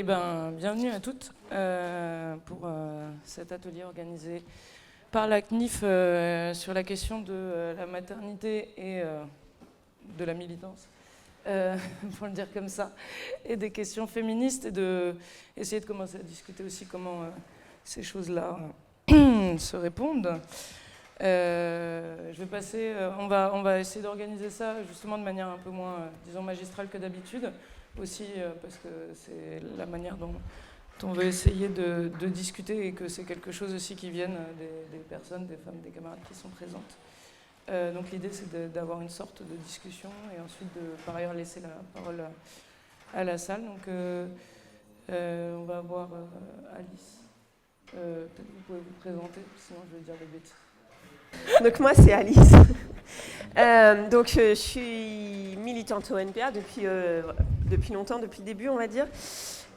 et ben, bienvenue à toutes euh, pour euh, cet atelier organisé par la CNIF euh, sur la question de la maternité et de la militance, pour le dire comme ça, et des questions féministes et de essayer de commencer à discuter aussi comment ces choses-là se répondent. je vais passer, on, va, on va essayer d'organiser ça justement de manière un peu moins, disons, magistrale que d'habitude aussi euh, parce que c'est la manière dont, on veut essayer de, discuter et que c'est quelque chose aussi qui vienne des, personnes, des femmes, des camarades qui sont présentes. Euh, donc l'idée c'est d'avoir une sorte de discussion et ensuite de par ailleurs laisser la parole à, la salle. Donc euh, on va avoir Alice. Peut-être vous pouvez vous présenter, sinon je vais dire des bêtises. Donc moi c'est Alice. donc je suis militante au NPA depuis depuis longtemps, depuis le début, on va dire.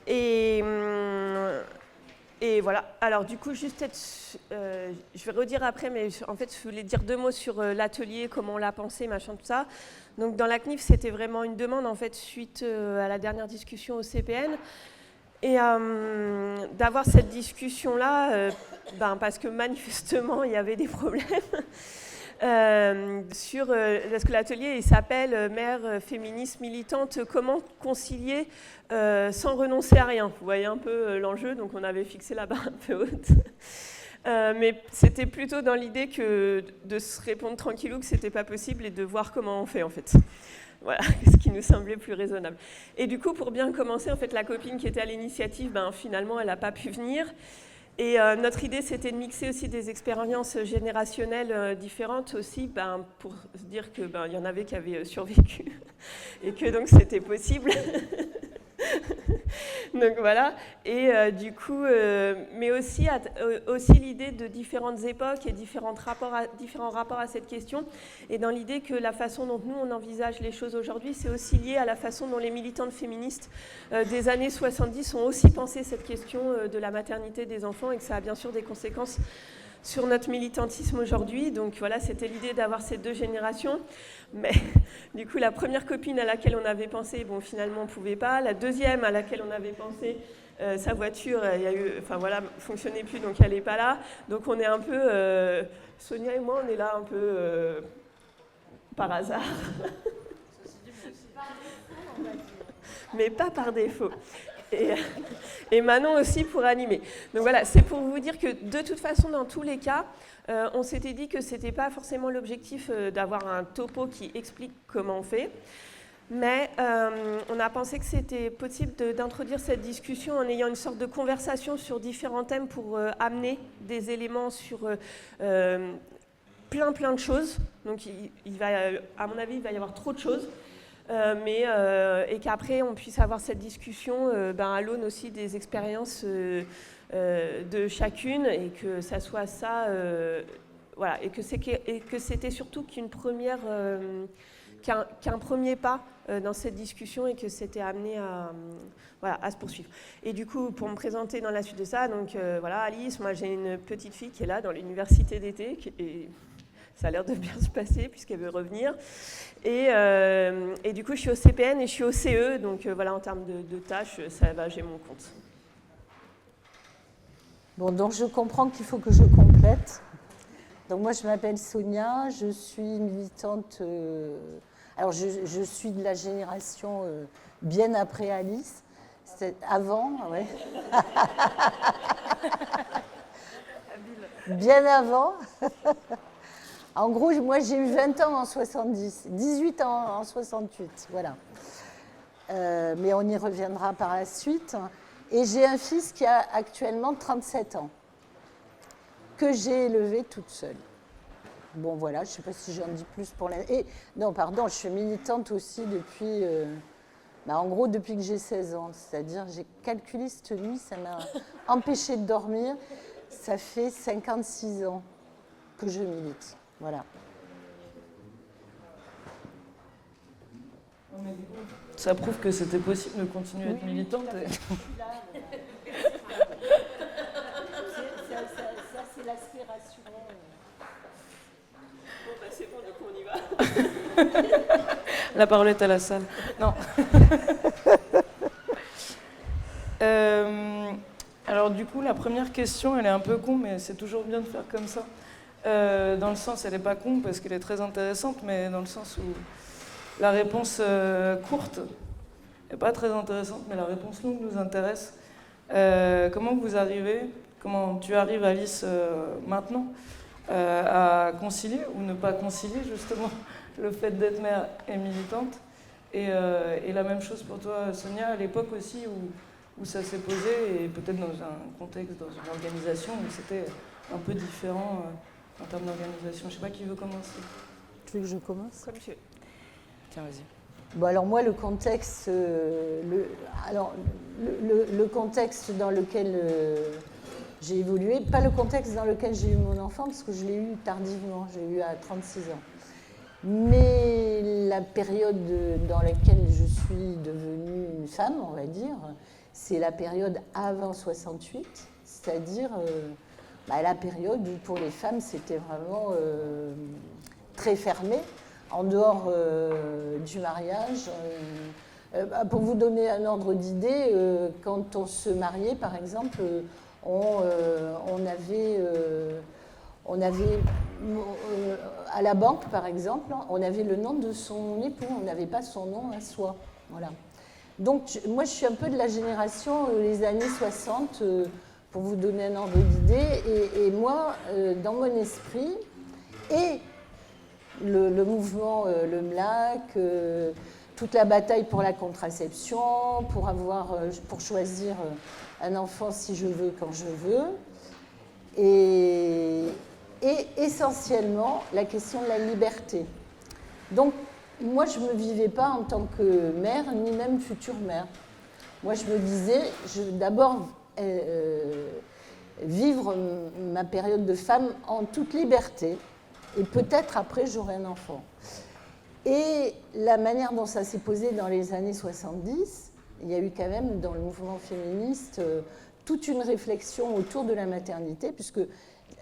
Et, hum, et voilà. Alors, du coup, juste euh, je vais redire après, mais en fait, je voulais dire deux mots sur euh, l'atelier, comment on l'a pensé, machin, tout ça. Donc, dans la CNIF, c'était vraiment une demande, en fait, suite euh, à la dernière discussion au CPN. Et hum, d'avoir cette discussion-là, ben, parce que manifestement, il y avait des problèmes. Euh, sur euh, ce que l'atelier s'appelle euh, Mère féministe militante, comment concilier sans renoncer à rien. Vous voyez un peu l'enjeu, donc on avait fixé la barre un peu haute. mais c'était plutôt dans l'idée que de se répondre tranquillou que c'était pas possible et de voir comment on fait en fait. Voilà, ce qui nous semblait plus raisonnable. Et du coup, pour bien commencer, en fait, la copine qui était à l'initiative, ben, finalement, elle n'a pas pu venir. Et euh, notre idée, c'était de mixer aussi des expériences générationnelles euh, différentes aussi, ben, pour se dire qu'il ben, y en avait qui avaient euh, survécu et que donc c'était possible. Donc voilà, et euh, du coup, euh, mais aussi, euh, aussi l'idée de différentes époques et différents rapports, à, différents rapports à cette question, et dans l'idée que la façon dont nous on envisage les choses aujourd'hui, c'est aussi lié à la façon dont les militantes féministes des années 70 ont aussi pensé cette question de la maternité des enfants, et que ça a bien sûr des conséquences sur notre militantisme aujourd'hui. Donc voilà, c'était l'idée d'avoir ces deux générations. Mais du coup, la première copine à laquelle on avait pensé, bon, finalement, on ne pouvait pas. La deuxième à laquelle on avait pensé, euh, sa voiture, il y a eu, enfin voilà, fonctionnait plus, donc elle n'est pas là. Donc on est un peu, euh, Sonia et moi, on est là un peu euh, par hasard. Mais pas par défaut et, Manon aussi pour animer. Donc voilà, c'est pour vous dire que de toute façon, dans tous les cas, euh, on s'était dit que ce n'était pas forcément l'objectif euh, d'avoir un topo qui explique comment on fait. Mais euh, on a pensé que c'était possible d'introduire cette discussion en ayant une sorte de conversation sur différents thèmes pour amener des éléments sur plein plein de choses. Donc il, va, à mon avis, il va y avoir trop de choses. Euh, mais, euh, et qu'après on puisse avoir cette discussion euh, ben, à l'aune aussi des expériences de chacune et que ça soit ça, voilà, et que c'était surtout qu'une première, qu'un premier pas dans cette discussion et que c'était amené à, voilà, à se poursuivre. Et du coup, pour me présenter dans la suite de ça, donc voilà, Alice, moi j'ai une petite fille qui est là dans l'université d'été et ça a l'air de bien se passer puisqu'elle veut revenir. Euh, et, du coup, je suis au CPN et je suis au CE, donc euh, voilà, en termes de, tâches, ça va, j'ai mon compte. Bon, donc je comprends qu'il faut que je complète. Donc moi, je m'appelle Sonia, je suis militante. Euh, alors, je, suis de la génération bien après Alice. Avant, ouais. bien avant. En gros, moi j'ai eu 20 ans en 70, 18 ans en 68, voilà. Euh, mais on y reviendra par la suite. Et j'ai un fils qui a actuellement 37 ans, que j'ai élevé toute seule. Bon voilà, je ne sais pas si j'en dis plus pour la... Non, pardon, je suis militante aussi depuis... Euh, bah, en gros, depuis que j'ai 16 ans. C'est-à-dire, j'ai calculé cette nuit, ça m'a empêché de dormir. Ça fait 56 ans que je milite. Voilà. Ça prouve que c'était possible de continuer à être militante. ça, c'est l'aspiration. Bon, bah, c'est bon, donc on y va. La parole est à la salle. Non. Euh, alors du coup, la première question, elle est un peu con, mais c'est toujours bien de faire comme ça. Euh, dans le sens, elle n'est pas con parce qu'elle est très intéressante, mais dans le sens où la réponse euh, courte n'est pas très intéressante, mais la réponse longue nous intéresse. comment vous arrivez, comment tu arrives, Alice, maintenant, à concilier ou ne pas concilier justement le fait d'être mère et militante? Et, la même chose pour toi, Sonia, à l'époque aussi où où ça s'est posé et peut-être dans un contexte, dans une organisation où c'était un peu différent euh, en termes d'organisation. Je ne sais pas qui veut commencer. Tu veux que je commence? Comme tu veux. Tiens, vas-y. Bon, alors moi, le contexte, euh, le, alors, le, le, contexte dans lequel euh, j'ai évolué, pas le contexte dans lequel j'ai eu mon enfant, parce que je l'ai eu tardivement, j'ai eu à 36 ans. Mais la période dans laquelle je suis devenue une femme, on va dire, c'est la période avant 68, c'est-à-dire euh, bah, la période où pour les femmes c'était vraiment euh, très fermé, en dehors euh, du mariage. Bah, pour vous donner un ordre d'idée, quand on se mariait par exemple, on, avait, on avait à la banque par exemple, on avait le nom de son époux, on n'avait pas son nom à soi. Voilà. Donc, moi, je suis un peu de la génération euh, les années 60, euh, pour vous donner un ordre d'idée. Et, moi, euh, dans mon esprit, et le, mouvement, le MLAC, toute la bataille pour la contraception, pour, avoir, pour choisir un enfant si je veux, quand je veux, et, et essentiellement la question de la liberté. Donc, moi, je ne me vivais pas en tant que mère, ni même future mère. Moi, je me disais, d'abord euh, vivre ma période de femme en toute liberté, et peut-être après, j'aurai un enfant. Et la manière dont ça s'est posé dans les années 70, il y a eu quand même dans le mouvement féministe euh, toute une réflexion autour de la maternité, puisque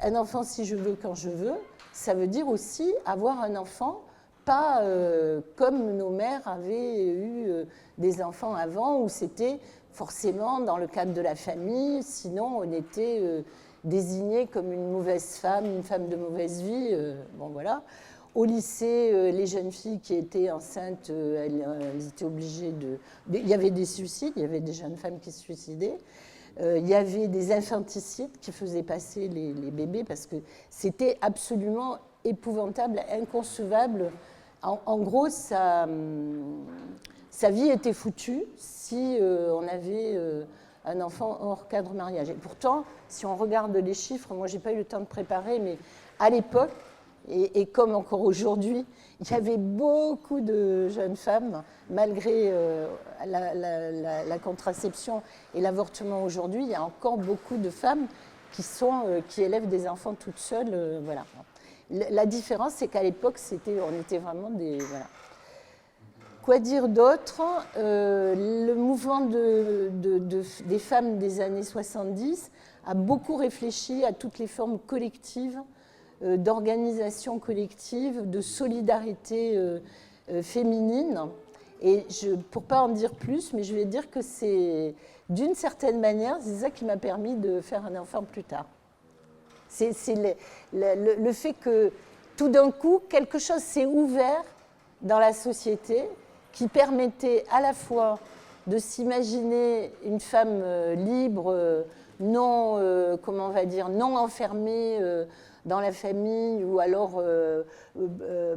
un enfant, si je veux, quand je veux, ça veut dire aussi avoir un enfant pas euh, comme nos mères avaient eu euh, des enfants avant, où c'était forcément dans le cadre de la famille, sinon on était euh, désigné comme une mauvaise femme, une femme de mauvaise vie. bon voilà. Au lycée, les jeunes filles qui étaient enceintes, elles, étaient obligées de... Il y avait des suicides, il y avait des jeunes femmes qui se suicidaient. il y avait des infanticides qui faisaient passer les, bébés parce que c'était absolument épouvantable, inconcevable en, gros, sa, vie était foutue si euh, on avait euh, un enfant hors cadre mariage. Et pourtant, si on regarde les chiffres, moi, j'ai pas eu le temps de préparer, mais à l'époque, et, comme encore aujourd'hui, il y avait beaucoup de jeunes femmes, malgré euh, la, contraception et l'avortement aujourd'hui, il y a encore beaucoup de femmes qui, sont, qui élèvent des enfants toutes seules. voilà. La différence, c'est qu'à l'époque, c'était, on était vraiment des. Voilà. Quoi dire d'autre euh, Le mouvement de, des femmes des années 70 a beaucoup réfléchi à toutes les formes collectives, euh, d'organisation collective, de solidarité euh, féminine. Et je, pour pas en dire plus, mais je vais dire que c'est d'une certaine manière, c'est ça qui m'a permis de faire un enfant plus tard. C'est le, fait que tout d'un coup, quelque chose s'est ouvert dans la société qui permettait à la fois de s'imaginer une femme euh, libre, euh, non, euh, comment on va dire, non enfermée dans la famille ou alors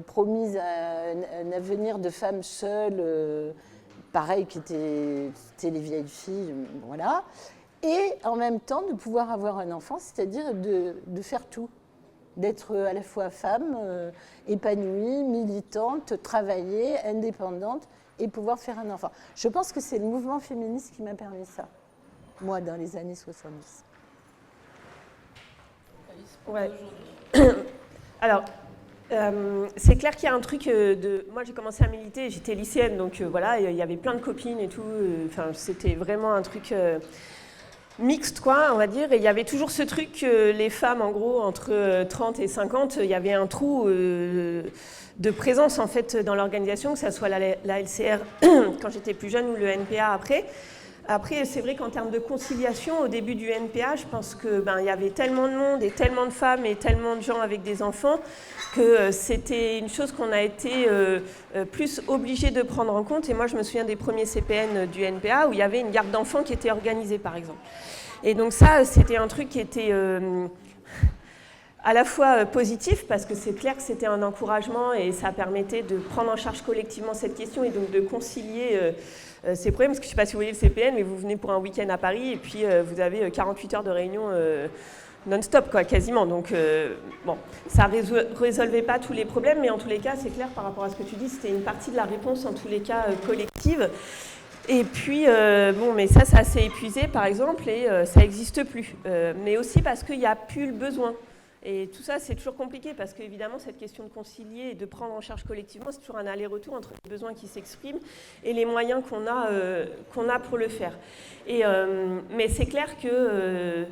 promise à un, avenir de femme seule, pareil, qui était, les vieilles filles, voilà. Et en même temps de pouvoir avoir un enfant, c'est-à-dire de, faire tout, d'être à la fois femme, euh, épanouie, militante, travailler, indépendante et pouvoir faire un enfant. Je pense que c'est le mouvement féministe qui m'a permis ça, moi, dans les années 70. Ouais. Alors, euh, c'est clair qu'il y a un truc euh, de. Moi, j'ai commencé à militer, j'étais lycéenne, donc voilà, il y avait plein de copines et tout. Enfin, c'était vraiment un truc mixte, quoi, on va dire. Et il y avait toujours ce truc les femmes, en gros, entre 30 et 50, il y avait un trou euh, de présence, en fait, dans l'organisation, que ce soit la, LCR quand j'étais plus jeune ou le NPA après. Après, c'est vrai qu'en termes de conciliation, au début du NPA, je pense qu'il ben, y avait tellement de monde et tellement de femmes et tellement de gens avec des enfants que euh, c'était une chose qu'on a été euh, euh, plus obligé de prendre en compte. Et moi, je me souviens des premiers CPN du NPA où il y avait une garde d'enfants qui était organisée, par exemple. Et donc ça, c'était un truc qui était à la fois positif parce que c'est clair que c'était un encouragement et ça permettait de prendre en charge collectivement cette question et donc de concilier ces problèmes, parce que je ne sais pas si vous voyez le CPN, mais vous venez pour un week-end à Paris et puis euh, vous avez 48 euh, heures de réunion non-stop, quoi, quasiment. Donc, bon, ça ne résolvait pas tous les problèmes, mais en tous les cas, c'est clair par rapport à ce que tu dis, c'était une partie de la réponse, en tous les cas, collective. Et puis, bon, mais ça, ça s'est épuisé, par exemple, et ça n'existe plus. mais aussi parce qu'il n'y a plus le besoin. Et tout ça, c'est toujours compliqué parce qu'évidemment, cette question de concilier et de prendre en charge collectivement, c'est toujours un aller-retour entre les besoins qui s'expriment et les moyens qu'on a, euh, pour le faire. Euh, mais c'est clair que euh,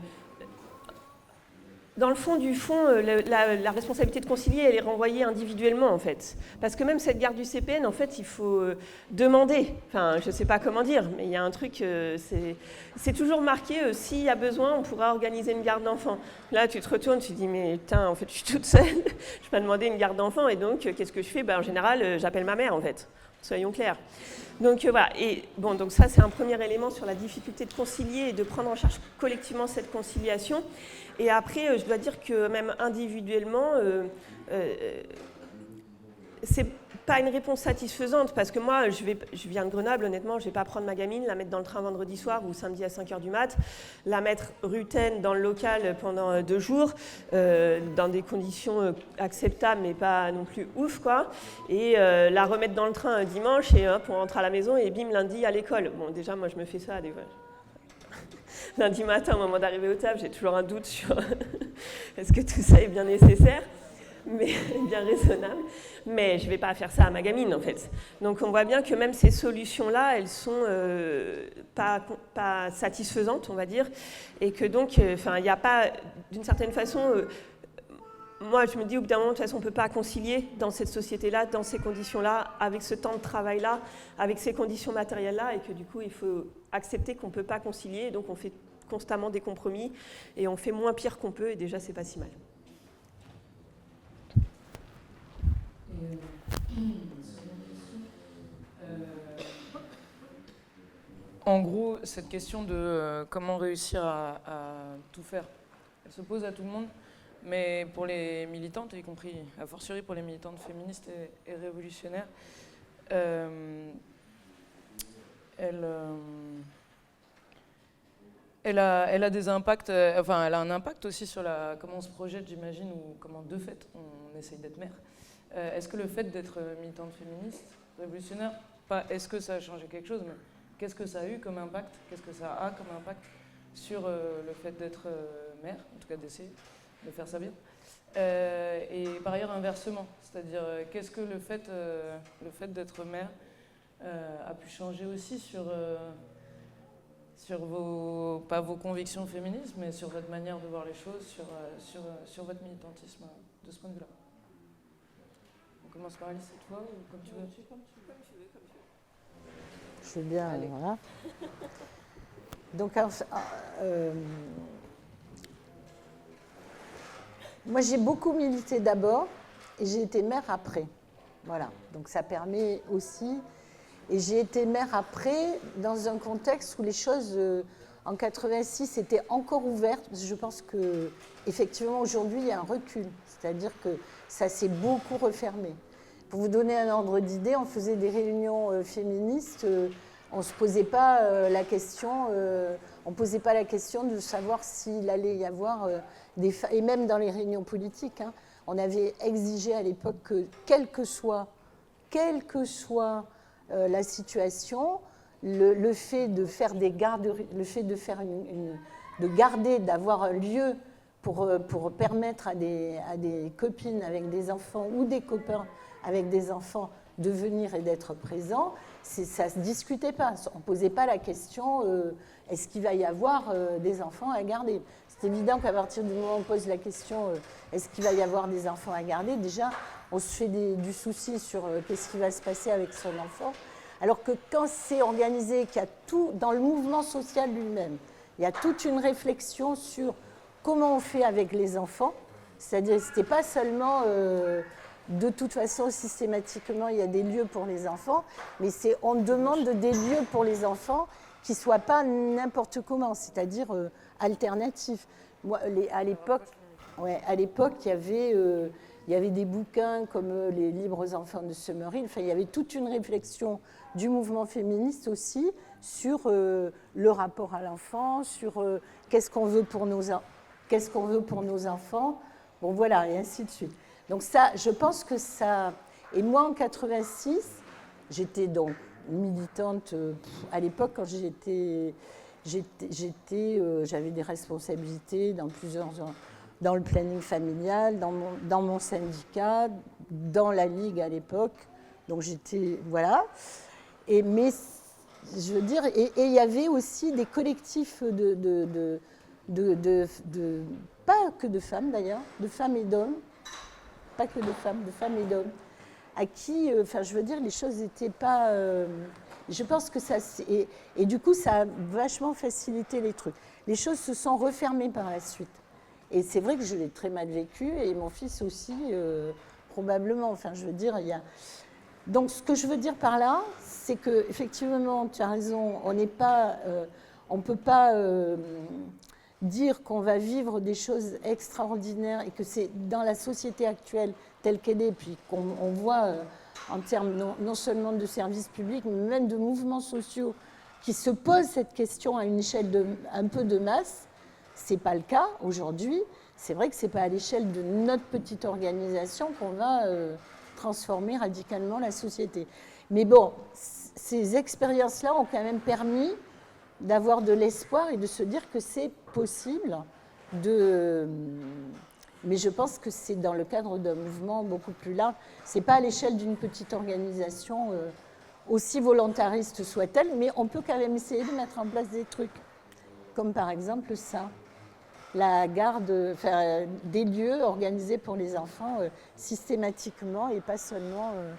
dans le fond du fond, euh, la, responsabilité de concilier, elle est renvoyée individuellement, en fait. Parce que même cette garde du CPN, en fait, il faut euh, demander. Enfin, je ne sais pas comment dire, mais il y a un truc, euh, c'est toujours marqué, s'il y a besoin, on pourra organiser une garde d'enfant. Là, tu te retournes, tu te dis, mais putain, en fait, je suis toute seule, je peux demander une garde d'enfant, et donc, qu'est-ce que je fais? Ben, En général, j'appelle ma mère, en fait. Soyons clairs. Donc voilà, et bon, donc ça c'est un premier élément sur la difficulté de concilier et de prendre en charge collectivement cette conciliation. Et après, euh, je dois dire que même individuellement, euh, euh, c'est pas une réponse satisfaisante parce que moi, je, vais, je viens de Grenoble, honnêtement, je vais pas prendre ma gamine, la mettre dans le train vendredi soir ou samedi à 5h du mat, la mettre rutaine dans le local pendant deux jours, dans des conditions acceptables mais pas non plus ouf, quoi, et la remettre dans le train dimanche et hop, on rentre à la maison et bim, lundi à l'école. Bon, déjà, moi, je me fais ça des fois lundi matin, au moment d'arriver au table, j'ai toujours un doute sur est-ce que tout ça est bien nécessaire, mais bien raisonnable. Mais je ne vais pas faire ça à ma gamine, en fait. Donc on voit bien que même ces solutions-là, elles sont euh, pas, satisfaisantes, on va dire, et que donc, euh, il n'y a pas, d'une certaine façon, euh, moi, je me dis, au bout d'un moment, de toute façon, on ne peut pas concilier dans cette société-là, dans ces conditions-là, avec ce temps de travail-là, avec ces conditions matérielles-là, et que du coup, il faut accepter qu'on ne peut pas concilier, donc on fait constamment des compromis, et on fait moins pire qu'on peut, et déjà, c'est pas si mal. En gros, cette question de euh, comment réussir à, tout faire, elle se pose à tout le monde, mais pour les militantes, y compris a fortiori pour les militantes féministes et, révolutionnaires, euh, elle, euh, elle, a, elle, a, des impacts, euh, enfin, elle a un impact aussi sur la, comment on se projette, j'imagine, ou comment de fait on essaye d'être mère. Est-ce que le fait d'être militante féministe, révolutionnaire, pas est-ce que ça a changé quelque chose, mais qu'est-ce que ça a eu comme impact, qu'est-ce que ça a comme impact sur le fait d'être mère, en tout cas d'essayer de faire ça bien. Euh, et par ailleurs, inversement, c'est-à-dire euh, qu'est-ce que le fait, euh, d'être mère a pu changer aussi sur, vos, convictions féministes, mais sur votre manière de voir les choses, sur votre militantisme de ce point de vue-là? Commence par Alice, c'est toi ou comme tu veux Comme tu veux, comme tu veux. Je veux bien, Allez. voilà. Donc, moi, j'ai beaucoup milité d'abord et j'ai été mère après. Voilà, donc ça permet aussi. Et j'ai été mère après dans un contexte où les choses euh, en 86 étaient encore ouvertes. je pense que effectivement aujourd'hui il y a un recul, c'est-à-dire que ça s'est beaucoup refermé. Pour vous donner un ordre d'idée, on faisait des réunions euh, féministes, euh, on ne se posait pas la question, on posait pas la question de savoir s'il allait y avoir et même dans les réunions politiques, hein, on avait exigé à l'époque que, quelle que soit, quelle que soit euh, la situation, le, fait de faire des gardes, le fait de faire une, de garder, d'avoir un lieu pour, euh, pour permettre à des, à des copines avec des enfants ou des copains avec des enfants de venir et d'être présents, ça ne se discutait pas. On ne posait pas la question euh, est-ce qu'il va y avoir des enfants à garder? C'est évident qu'à partir du moment où on pose la question euh, est-ce qu'il va y avoir des enfants à garder, déjà, on se fait du souci sur euh, qu'est-ce qui va se passer avec son enfant. Alors que quand c'est organisé, qu'il y a tout dans le mouvement social lui-même, il y a toute une réflexion sur comment on fait avec les enfants. C'est-à-dire, ce n'était pas seulement euh, de toute façon systématiquement il y a des lieux pour les enfants, mais c'est on demande des lieux pour les enfants qui ne soient pas n'importe comment, c'est-à-dire euh, alternatifs. Moi, à l'époque, à l'époque, il y avait euh, il y avait des bouquins comme Les libres enfants de Summerhill. Enfin, il y avait toute une réflexion du mouvement féministe aussi sur le rapport à l'enfant, sur qu'est-ce qu'on veut pour nos qu'est-ce qu'on veut pour nos enfants. Bon, voilà, et ainsi de suite. Donc ça, je pense que ça. Et moi, en 86, j'étais donc militante. euh, à l'époque, quand j'étais, j'étais, euh, j'avais des responsabilités dans plusieurs, dans le planning familial, dans mon, dans mon syndicat, dans la ligue à l'époque. Donc j'étais, voilà. Et mais je veux dire, et il y avait aussi des collectifs de, de- pas que de femmes d'ailleurs, de femmes et d'hommes, pas que de femmes, de femmes et d'hommes, à qui, euh, enfin, je veux dire, les choses n'étaient pas. euh, je pense que ça. Et, du coup, ça a vachement facilité les trucs. Les choses se sont refermées par la suite. Et c'est vrai que je l'ai très mal vécu, et mon fils aussi, euh, probablement. Enfin, je veux dire, il y a. Donc, ce que je veux dire par là, c'est que effectivement, tu as raison, on n'est pas, euh, on peut pas dire qu'on va vivre des choses extraordinaires et que c'est dans la société actuelle telle qu'elle est, puis qu'on on voit euh, en termes non, seulement de services publics, mais même de mouvements sociaux qui se posent cette question à une échelle un peu de masse. C'est pas le cas aujourd'hui. C'est vrai que c'est pas à l'échelle de notre petite organisation qu'on va euh, transformer radicalement la société. Mais bon, ces expériences-là ont quand même permis d'avoir de l'espoir et de se dire que c'est possible de. Mais je pense que c'est dans le cadre d'un mouvement beaucoup plus large. C'est pas à l'échelle d'une petite organisation, euh, aussi volontariste soit-elle, mais on peut quand même essayer de mettre en place des trucs, comme par exemple ça la garde, des lieux organisés pour les enfants euh, systématiquement et pas seulement, euh,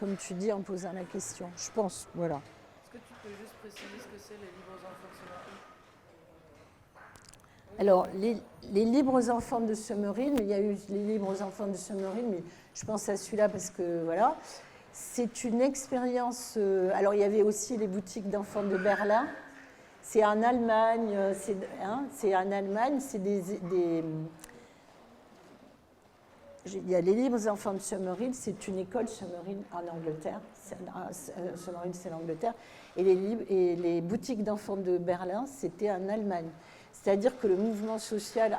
comme tu dis, en posant la question. Je pense, voilà. Est-ce que tu peux juste préciser ce que c'est les Summerhill Alors, les, les libres enfants de Summerhill, il y a eu les libres enfants de Summerhill, mais je pense à celui-là parce que, voilà, c'est une expérience... euh, alors, il y avait aussi les boutiques d'enfants de Berlin. C'est en Allemagne, euh, c'est hein, c'est en Allemagne, c'est des, Il y a les libres enfants de Summerhill, c'est une école Summerhill en Angleterre. C'est- euh, Summerhill, c'est l'Angleterre. Et les, boutiques d'enfants de Berlin, c'était en Allemagne. C'est-à-dire que le mouvement social,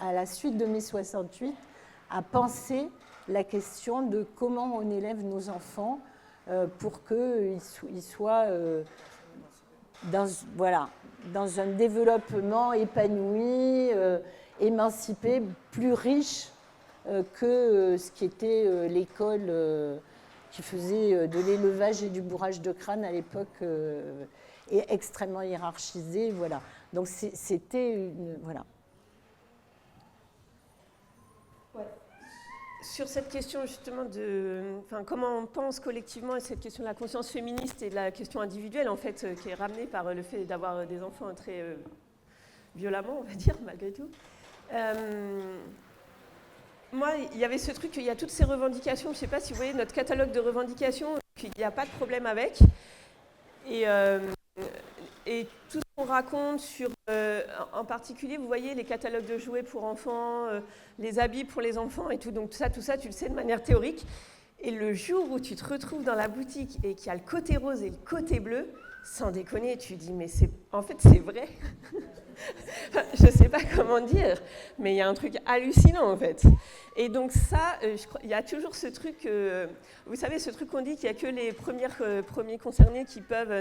à, la suite de mai 68, a pensé la question de comment on élève nos enfants euh, pour qu'ils so- ils soient euh, dans, voilà, dans un développement épanoui, euh, émancipé, plus riche que ce qui était l'école qui faisait euh, de l'élevage et du bourrage de crâne à l'époque euh, et extrêmement hiérarchisé. Voilà. Donc c'était. Voilà. Sur cette question justement de enfin, comment on pense collectivement à cette question de la conscience féministe et de la question individuelle, en fait, euh, qui est ramenée par le fait d'avoir des enfants très violemment, on va dire, malgré tout. Moi, il y avait ce truc, il y a toutes ces revendications, je ne sais pas si vous voyez notre catalogue de revendications, qu'il n'y a pas de problème avec. Et, euh, tout ce qu'on raconte sur, euh, en particulier, vous voyez les catalogues de jouets pour enfants, euh, les habits pour les enfants et tout. Donc tout ça, tout ça, tu le sais de manière théorique. Et le jour où tu te retrouves dans la boutique et qu'il y a le côté rose et le côté bleu, sans déconner, tu dis mais c'est, en fait, c'est vrai. Je ne sais pas comment dire, mais il y a un truc hallucinant en fait. Et donc ça, euh, il y a toujours ce truc, euh, vous savez, ce truc qu'on dit qu'il n'y a que les premières, euh, premiers concernés qui peuvent,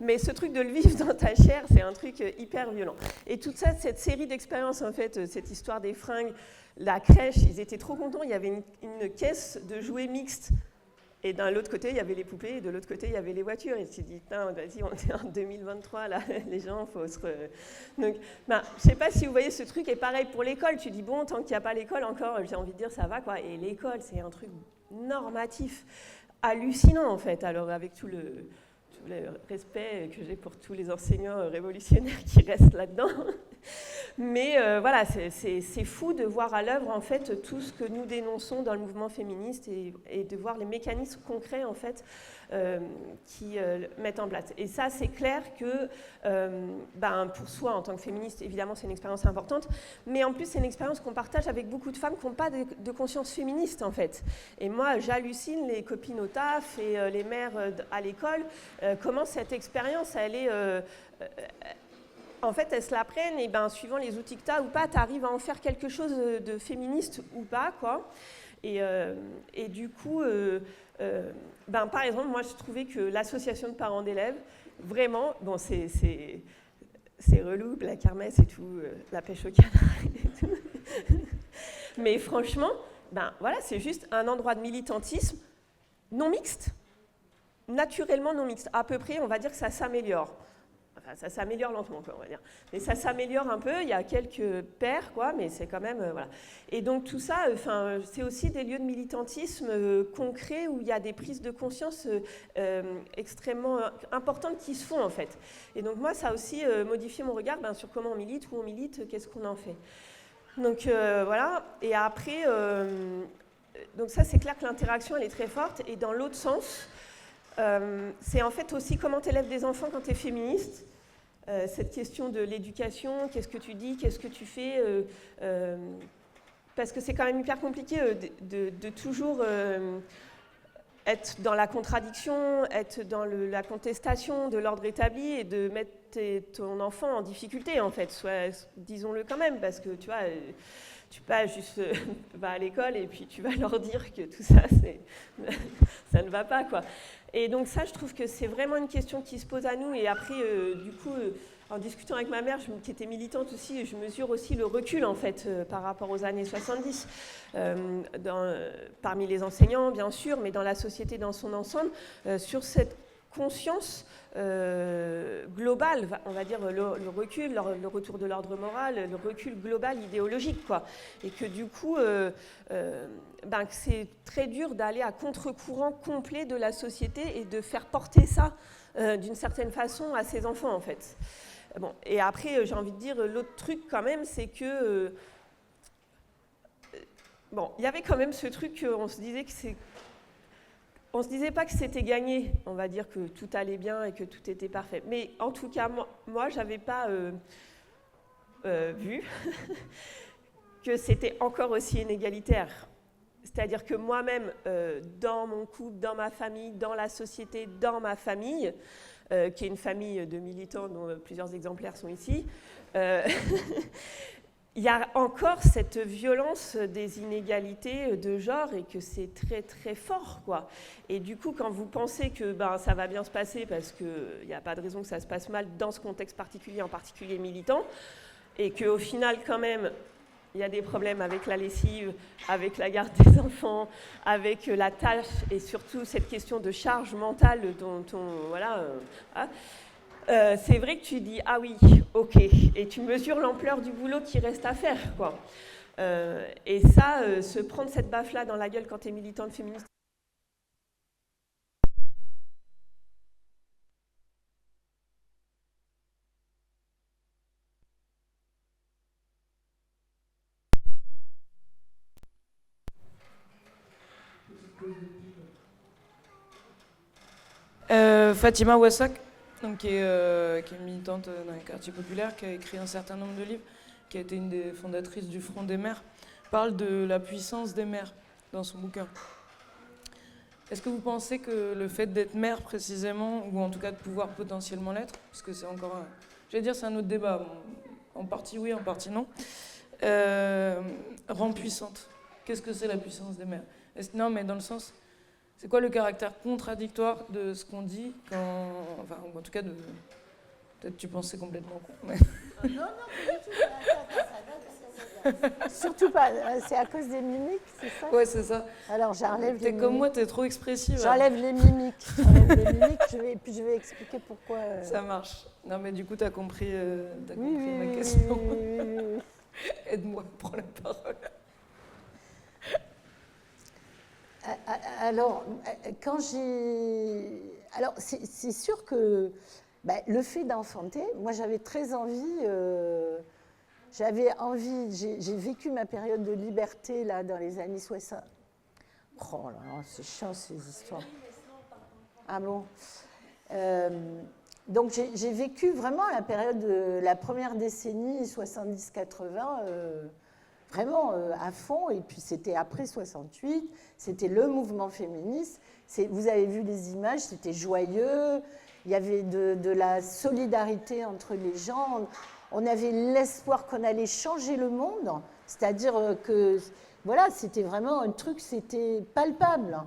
mais ce truc de le vivre dans ta chair, c'est un truc hyper violent. Et toute ça, cette série d'expériences, en fait, cette histoire des fringues, la crèche, ils étaient trop contents, il y avait une caisse de jouets mixtes. Et d'un l'autre côté, il y avait les poupées, et de l'autre côté, il y avait les voitures. Et tu te dis, putain, vas-y, on est en 2023, là, les gens, faut se... Donc, ben, je sais pas si vous voyez ce truc, et pareil pour l'école, tu dis, bon, tant qu'il n'y a pas l'école encore, j'ai envie de dire, ça va, quoi. Et l'école, c'est un truc normatif. hallucinant en fait. Alors avec tout le, le respect que j'ai pour tous les enseignants révolutionnaires qui restent là-dedans. Mais euh, voilà, c'est fou de voir à l'œuvre en fait tout ce que nous dénonçons dans le mouvement féministe et, et de voir les mécanismes concrets en fait qui euh, mettent en place. Et ça, c'est clair que euh, ben, pour soi, en tant que féministe, évidemment, c'est une expérience importante, mais en plus, c'est une expérience qu'on partage avec beaucoup de femmes qui n'ont pas de, conscience féministe, en fait. Et moi, j'hallucine les copines au taf et les mères à l'école, comment cette expérience, elle est en fait, elles se la prennent et ben, suivant les outils que tu as ou pas, tu arrives à en faire quelque chose de féministe ou pas. Quoi. Et, et du coup, euh, ben, par exemple, moi, je trouvais que l'association de parents d'élèves, vraiment, bon, c'est, relou, la kermesse et tout, euh, la pêche au canard et tout. Mais franchement, ben, voilà, c'est juste un endroit de militantisme non mixte, naturellement non mixte. À peu près, on va dire que ça s'améliore ça s'améliore lentement, on va dire. Mais ça s'améliore un peu. Il y a quelques paires, quoi, mais c'est quand même euh, voilà. Et donc tout ça, euh, c'est aussi des lieux de militantisme euh, concrets où il y a des prises de conscience extrêmement importantes qui se font en fait. Et donc moi, ça a aussi modifié mon regard ben, sur comment on milite, où on milite, qu'est-ce qu'on en fait. Donc voilà. Et après, donc ça, c'est clair que l'interaction elle est très forte. Et dans l'autre sens. c'est en fait aussi comment tu élèves des enfants quand tu es féministe. Euh, cette question de l'éducation, qu'est-ce que tu dis, qu'est-ce que tu fais, euh, euh, parce que c'est quand même hyper compliqué de, toujours être dans la contradiction, être dans la contestation de l'ordre établi et de mettre ton enfant en difficulté, en fait, disons-le quand même, parce que tu vois tu pas juste vas à l'école et puis tu vas leur dire que tout ça, ça ne va pas. Quoi. Et donc ça, je trouve que c'est vraiment une question qui se pose à nous. Et après, euh, du coup, euh, en discutant avec ma mère, qui était militante aussi, je mesure aussi le recul, en fait, euh, par rapport aux années 70, dans, parmi les enseignants, bien sûr, mais dans la société dans son ensemble, sur cette conscience globale, on va dire le, recul, le, retour de l'ordre moral, le recul global idéologique, quoi. Et que du coup, ben, c'est très dur d'aller à contre-courant complet de la société et de faire porter ça euh, d'une certaine façon à ses enfants, en fait. Bon, et après, euh, j'ai envie de dire, l'autre truc quand même, c'est que... Euh, bon, il y avait quand même ce truc, on se disait que c'est... On se disait pas que c'était gagné, on va dire que tout allait bien et que tout était parfait. Mais en tout cas, moi, moi j'avais pas vu que c'était encore aussi inégalitaire. C'est-à-dire que moi-même, euh, dans mon couple, dans ma famille, dans la société, dans ma famille, euh, qui est une famille de militants dont euh, plusieurs exemplaires sont ici, il y a encore cette violence des inégalités de genre et que c'est très très fort. Quoi. Et du coup, quand vous pensez que ben, ça va bien se passer parce qu'il n'y a pas de raison que ça se passe mal dans ce contexte particulier, en particulier militant, et qu'au final, quand même, il y a des problèmes avec la lessive, avec la garde des enfants, avec la tâche et surtout cette question de charge mentale dont on. Voilà. Euh, hein. Euh, c'est vrai que tu dis ah oui, ok, et tu mesures l'ampleur du boulot qui reste à faire, quoi. Euh, et ça, se prendre cette baffe-là dans la gueule quand tu es militante féministe, Euh, Fatima Wassak, donc, euh, qui, est, militante dans les quartiers populaires, qui a écrit un certain nombre de livres, qui a été une des fondatrices du Front des mères, parle de la puissance des mères dans son bouquin. Est-ce que vous pensez que le fait d'être mère précisément, ou en tout cas de pouvoir potentiellement l'être, parce que c'est encore un... Je vais dire c'est un autre débat, en partie oui, en partie non, euh, rend puissante? Qu'est-ce que c'est la puissance des mères? Non, mais dans le sens, c'est quoi le caractère contradictoire de ce qu'on dit quand. Enfin, en tout cas, de. Peut-être tu pensais complètement con. Non, non, pas du tout. Surtout pas. Euh, c'est à cause des mimiques, c'est ça? Ouais, c'est ça. Alors j'enlève les T'es comme moi, t'es trop expressive. J'enlève les mimiques. J'enlève les mimiques, je vais, puis je vais expliquer pourquoi. Euh. Ça marche. Non, mais du coup, t'as compris, euh, as oui, compris oui, ma question. Oui, Aide-moi, prends la parole. Alors, euh, quand j'ai. Alors, c'est sûr que bah, le fait d'enfanter, moi j'avais très envie. Euh, j'avais envie, j'ai vécu ma période de liberté là dans les années 60. Oh là là, c'est chiant ces histoires. Ah bon? Euh, Donc j'ai vécu vraiment la période de la première décennie 70-80 vraiment euh, à fond. Et puis c'était après 68, c'était le mouvement féministe. Vous avez vu les images, c'était joyeux. Il y avait de, la solidarité entre les gens. On avait l'espoir qu'on allait changer le monde. C'est-à-dire euh, que, voilà, c'était vraiment un truc, c'était palpable.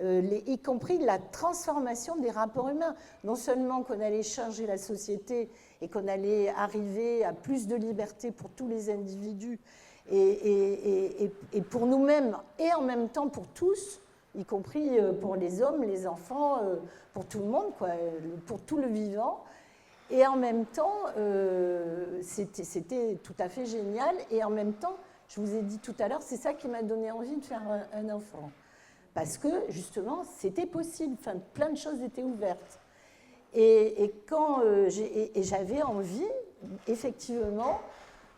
Euh, y compris la transformation des rapports humains. Non seulement qu'on allait changer la société et qu'on allait arriver à plus de liberté pour tous les individus, et, pour nous-mêmes et en même temps pour tous, y compris euh, pour les hommes, les enfants, euh, pour tout le monde, quoi, pour tout le vivant. Et en même temps, euh, c'était tout à fait génial. Et en même temps, je vous ai dit tout à l'heure, c'est ça qui m'a donné envie de faire un, enfant. Parce que justement, c'était possible, enfin, plein de choses étaient ouvertes. Et, quand j'avais envie, effectivement,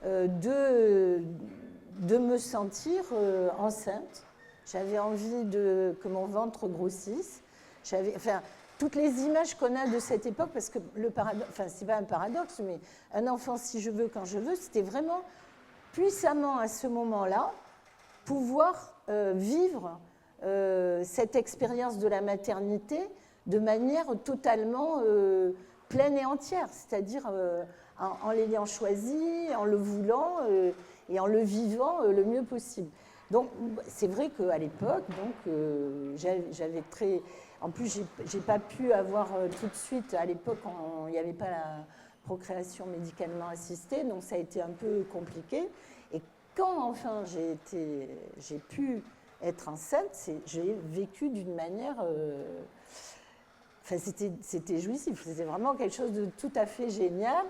de, de me sentir euh, enceinte. J'avais envie de, que mon ventre grossisse. J'avais, enfin, toutes les images qu'on a de cette époque, parce que le paradoxe, enfin, c'est pas un paradoxe, mais un enfant, si je veux, quand je veux, c'était vraiment puissamment à ce moment-là pouvoir euh, vivre euh, cette expérience de la maternité de manière totalement pleine et entière, c'est-à-dire en, l'ayant choisi, en le voulant et en le vivant euh, le mieux possible. Donc c'est vrai qu'à l'époque, donc euh, j'avais très, en plus j'ai pas pu avoir euh, tout de suite à l'époque il n'y avait pas la procréation médicalement assistée, donc ça a été un peu compliqué. Et quand enfin j'ai été, j'ai pu être enceinte, j'ai vécu d'une manière, enfin c'était jouissif, c'était vraiment quelque chose de tout à fait génial.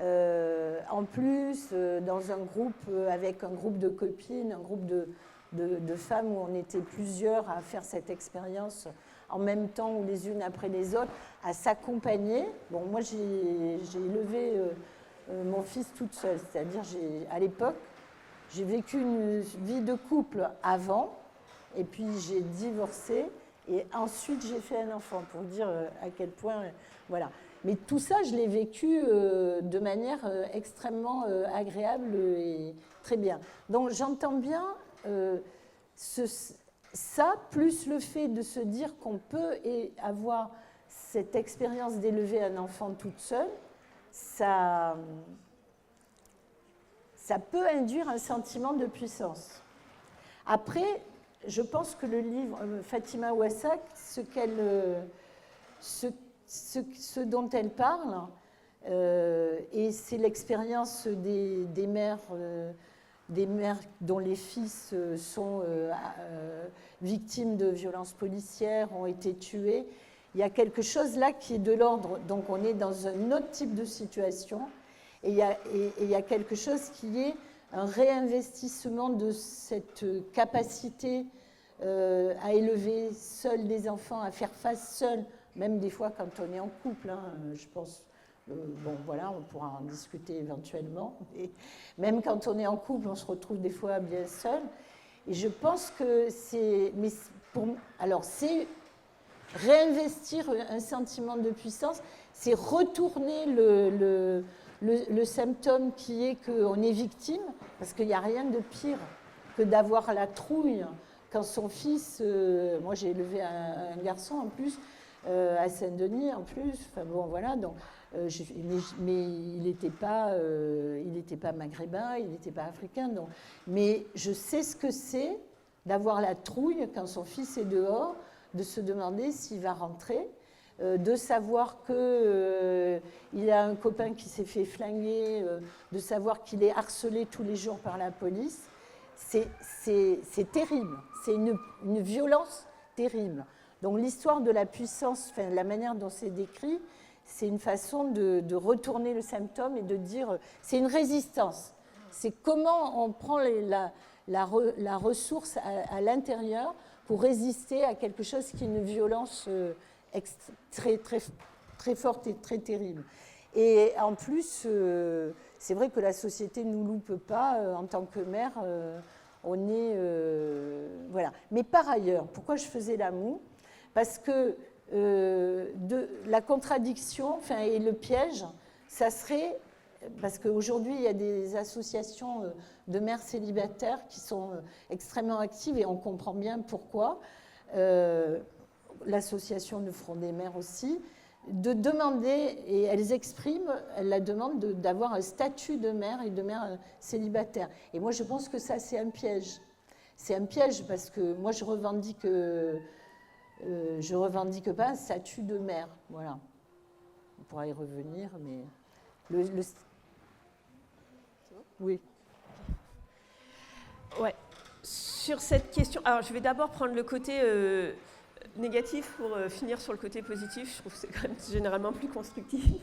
Euh, en plus, euh, dans un groupe euh, avec un groupe de copines, un groupe de, de, femmes où on était plusieurs à faire cette expérience en même temps ou les unes après les autres, à s'accompagner. Bon, moi j'ai élevé mon fils toute seule, c'est-à-dire à l'époque, j'ai vécu une vie de couple avant, et puis j'ai divorcé, et ensuite j'ai fait un enfant, pour dire à quel point, voilà. Mais tout ça, je l'ai vécu euh, de manière euh, extrêmement euh, agréable et très bien. Donc j'entends bien ça, plus le fait de se dire qu'on peut avoir cette expérience d'élever un enfant toute seule, ça, peut induire un sentiment de puissance. Après, je pense que le livre Fatima Ouassak, ce qu'elle ce, dont elle parle, euh, et c'est l'expérience des, mères, euh, des mères dont les fils euh, sont victimes de violences policières, ont été tués. Il y a quelque chose là qui est de l'ordre, donc on est dans un autre type de situation, et il y a, quelque chose qui est un réinvestissement de cette capacité à élever seul des enfants, à faire face seul même des fois quand on est en couple, hein, je pense, euh, bon voilà, on pourra en discuter éventuellement, mais même quand on est en couple, on se retrouve des fois bien seul. Et je pense que c'est, alors c'est réinvestir un sentiment de puissance, c'est retourner le, le, le, symptôme qui est qu'on est victime, parce qu'il n'y a rien de pire que d'avoir la trouille quand son fils, euh, moi j'ai élevé un, garçon en plus, euh, à Saint-Denis en plus. Enfin bon, voilà. Donc, euh, mais, il n'était pas, euh, il pas maghrébin, il n'était pas africain. Donc, mais je sais ce que c'est d'avoir la trouille quand son fils est dehors, de se demander s'il va rentrer. de savoir qu'il il a un copain qui s'est fait flinguer, de savoir qu'il est harcelé tous les jours par la police, c'est terrible. C'est une violence terrible. Donc l'histoire de la puissance, la manière dont c'est décrit, c'est une façon de, retourner le symptôme et de dire, c'est une résistance. C'est comment on prend la, ressource à, l'intérieur pour résister à quelque chose qui est une violence très, très, très forte et très terrible. Et en plus, c'est vrai que la société ne nous loupe pas en tant que mère. on est. voilà. Mais par ailleurs, pourquoi je faisais la moue Parce que de, la contradiction enfin, et le piège, ça serait parce qu'aujourd'hui, il y a des associations euh, de mères célibataires qui sont euh, extrêmement actives et on comprend bien pourquoi. Euh, l'association de Front des mères aussi, de demander, et elles expriment la demande d'avoir un statut de mère et de mère célibataire. Et moi, je pense que ça, c'est un piège. C'est un piège parce que moi, je revendique, je revendique pas un statut de mère. Voilà. On pourra y revenir, mais le, oui. Ouais. Sur cette question, alors je vais d'abord prendre le côté euh, négatif pour euh, finir sur le côté positif. Je trouve que c'est quand même généralement plus constructif.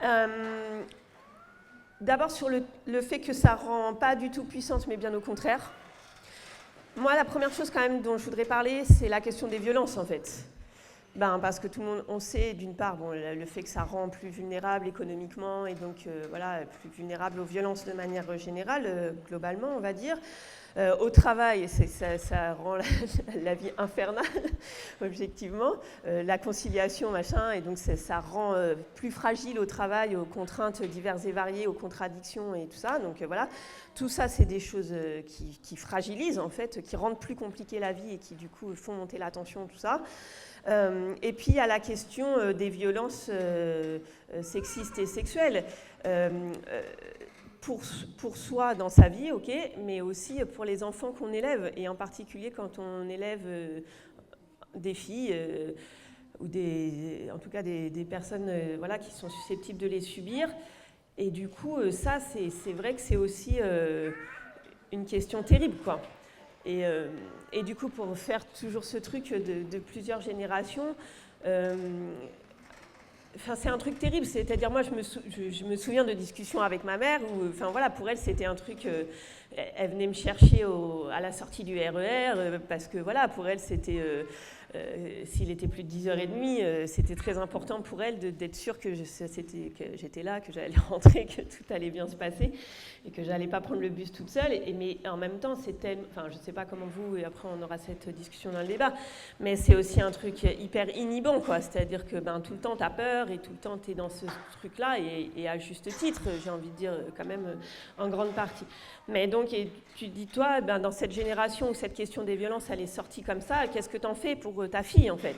Euh, d'abord sur le, le, fait que ça rend pas du tout puissante, mais bien au contraire. Moi, la première chose quand même dont je voudrais parler, c'est la question des violences en fait ben, Parce que tout le monde, on sait d'une part le, fait que ça rend plus vulnérable économiquement et donc euh, voilà, plus vulnérable aux violences de manière générale, euh, globalement, on va dire. Euh, au travail, ça, rend la, vie infernale, objectivement. la conciliation, machin, et donc ça, rend plus fragile au travail, aux contraintes diverses et variées, aux contradictions et tout ça. Donc voilà, tout ça, c'est des choses qui, fragilisent, en fait, qui rendent plus compliquée la vie et qui, du coup, font monter la tension, tout ça. Euh, et puis a la question euh, des violences euh, sexistes et sexuelles. Pour, pour, soi dans sa vie, ok, mais aussi pour les enfants qu'on élève, et en particulier quand on élève des filles ou des, en tout cas des, personnes voilà, qui sont susceptibles de les subir. Et du coup, ça, c'est vrai que c'est aussi une question terrible, quoi. Et, et du coup, pour faire toujours ce truc de, plusieurs générations, euh, C'est un truc terrible. C'est-à-dire, moi, je me, souviens de discussions avec ma mère où, voilà, pour elle, c'était un truc. Euh, elle venait me chercher à la sortie du RER e euh, parce que, voilà, pour elle, c'était. Euh, s'il était plus de 10h30, euh, c'était très important pour elle d'être sûre que j'étais là, que j'allais rentrer, que tout allait bien se passer et que j'allais pas prendre le bus toute seule. Mais en même temps, tellement. Enfin, je sais pas comment vous, et après on aura cette discussion dans le débat, mais c'est aussi un truc hyper inhibant, quoi. C'est-à-dire que ben, tout le temps, tu as peur et tout le temps, tu es dans ce truc-là, et, à juste titre, j'ai envie de dire, quand même, en grande partie. Mais donc, et tu dis, toi, ben, dans cette génération où cette question des violences, elle est sortie comme ça, qu'est-ce que tu en fais pour euh, ta fille, en fait?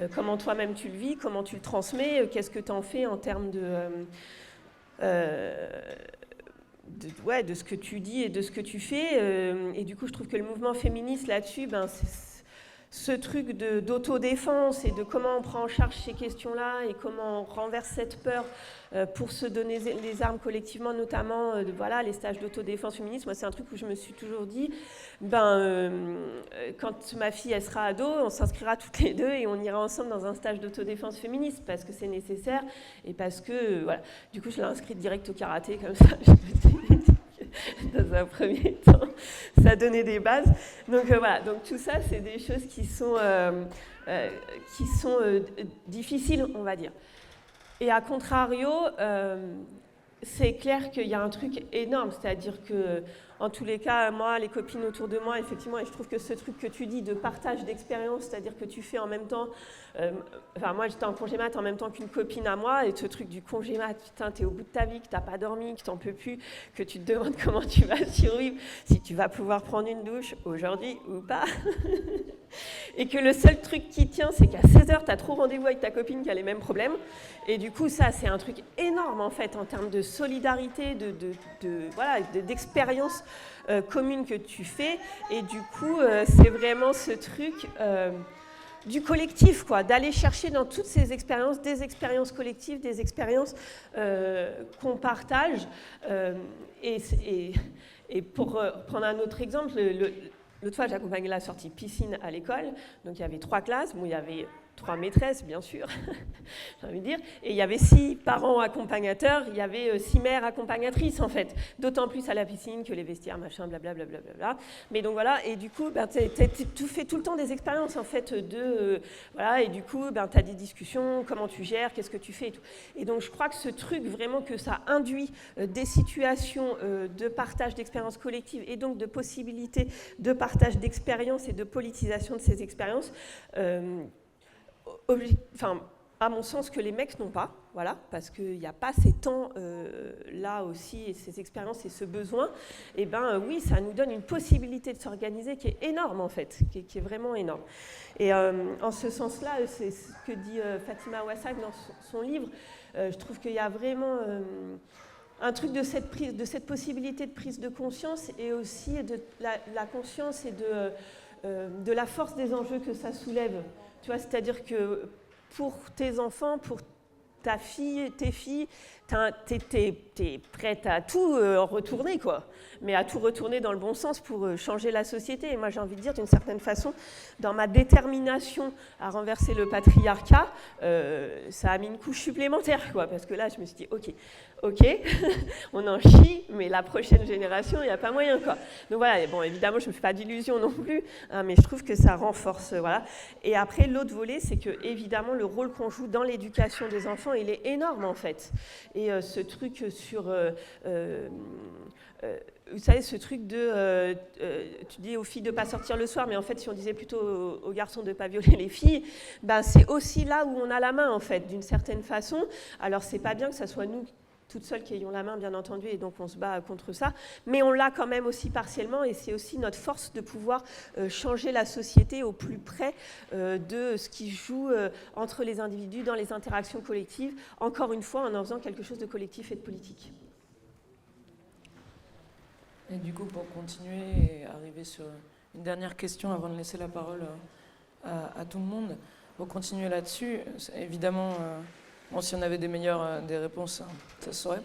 Euh, Comment toi-même tu le vis? Comment tu le transmets? Euh, Qu'est-ce que tu en fais en termes de, de, ouais, de ce que tu dis et de ce que tu fais Et du coup, je trouve que le mouvement féministe là-dessus, ben, ce truc d'autodéfense et de comment on prend en charge ces questions-là et comment on renverse cette peur euh, pour se donner les armes collectivement, notamment euh, voilà, les stages d'autodéfense féministe. Moi, c'est un truc où je me suis toujours dit, ben, euh, quand ma fille elle sera ado, on s'inscrira toutes les deux et on ira ensemble dans un stage d'autodéfense féministe parce que c'est nécessaire et parce que, voilà. Du coup, je l'ai inscrite direct au karaté, comme ça. dans un premier temps. Ça donnait des bases. Donc voilà, donc tout ça, c'est des choses qui sont, qui sont difficiles, on va dire. Et à contrario, euh, c'est clair qu'il y a un truc énorme, c'est-à-dire que, en tous les cas, moi, les copines autour de moi, effectivement, et je trouve que ce truc que tu dis de partage d'expérience, c'est-à-dire que tu fais en même temps, euh, enfin, moi, j'étais en congé mat en même temps qu'une copine à moi, et ce truc du congé mat, putain, t'es au bout de ta vie, que t'as pas dormi, que t'en peux plus, que tu te demandes comment tu vas survivre, si tu vas pouvoir prendre une douche aujourd'hui ou pas. et que le seul truc qui tient, c'est qu'à 16h, tu as trop rendez-vous avec ta copine qui a les mêmes problèmes. Et du coup, ça, c'est un truc énorme, en fait, en termes de solidarité, de, voilà, d'expérience commune que tu fais. Et du coup, euh, c'est vraiment ce truc euh, du collectif, quoi, d'aller chercher dans toutes ces expériences des expériences collectives, des expériences qu'on partage. Et, et, pour prendre un autre exemple, le L'autre fois, j'accompagnais la sortie piscine à l'école. Donc, il y avait trois classes. Bon, il y avait trois maîtresses, bien sûr, j'ai envie de dire, et il y avait six parents accompagnateurs, il y avait euh, six mères accompagnatrices, en fait, d'autant plus à la piscine que les vestiaires, machin, blablabla. Bla, Mais donc voilà, et du coup, ben, tu fais tout le temps des expériences, en fait, de... Euh, voilà, et du coup, ben, tu as des discussions, comment tu gères, qu'est-ce que tu fais, et tout. Et donc, je crois que ce truc, vraiment, que ça induit euh, des situations de partage d'expériences collectives, et donc de possibilités de partage d'expériences et de politisation de ces expériences, à mon sens, que les mecs n'ont pas, voilà, parce qu'il n'y a pas ces temps euh, aussi, ces expériences et ce besoin, et eh ben euh, oui, ça nous donne une possibilité de s'organiser qui est énorme en fait, qui est, vraiment énorme. Et euh, en ce sens-là, c'est ce que dit Fatima Ouassak dans son, livre, je trouve qu'il y a vraiment un truc de cette, possibilité de prise de conscience et aussi de la, conscience et de la force des enjeux que ça soulève. Tu vois, c'est-à-dire que pour tes enfants, pour ta fille, tes filles, tu es, prête à tout euh, retourner, quoi. Mais à tout retourner dans le bon sens pour euh, changer la société. Et moi, j'ai envie de dire, d'une certaine façon, dans ma détermination à renverser le patriarcat, euh, ça a mis une couche supplémentaire, quoi. Parce que là, je me suis dit, OK, OK, on en chie, mais la prochaine génération, il n'y a pas moyen, quoi. Donc voilà, bon, évidemment, je ne me fais pas d'illusions non plus, hein, mais je trouve que ça renforce, voilà. Et après, l'autre volet, c'est que, évidemment, le rôle qu'on joue dans l'éducation des enfants, il est énorme, en fait. Et euh, ce truc sur... Euh, euh, vous savez, ce truc de, tu dis aux filles de ne pas sortir le soir, mais en fait, si on disait plutôt aux, garçons de ne pas violer les filles, ben, c'est aussi là où on a la main, en fait, d'une certaine façon. Alors, c'est pas bien que ce soit nous toutes seules qui ayons la main, bien entendu, et donc on se bat contre ça. Mais on l'a quand même aussi partiellement, et c'est aussi notre force de pouvoir euh, changer la société au plus près euh, de ce qui joue euh, entre les individus dans les interactions collectives, encore une fois en en faisant quelque chose de collectif et de politique. Et du coup, pour continuer et arriver sur une dernière question avant de laisser la parole à, à tout le monde, pour continuer là-dessus, évidemment Si on avait des meilleures euh, des réponses, hein, ça serait.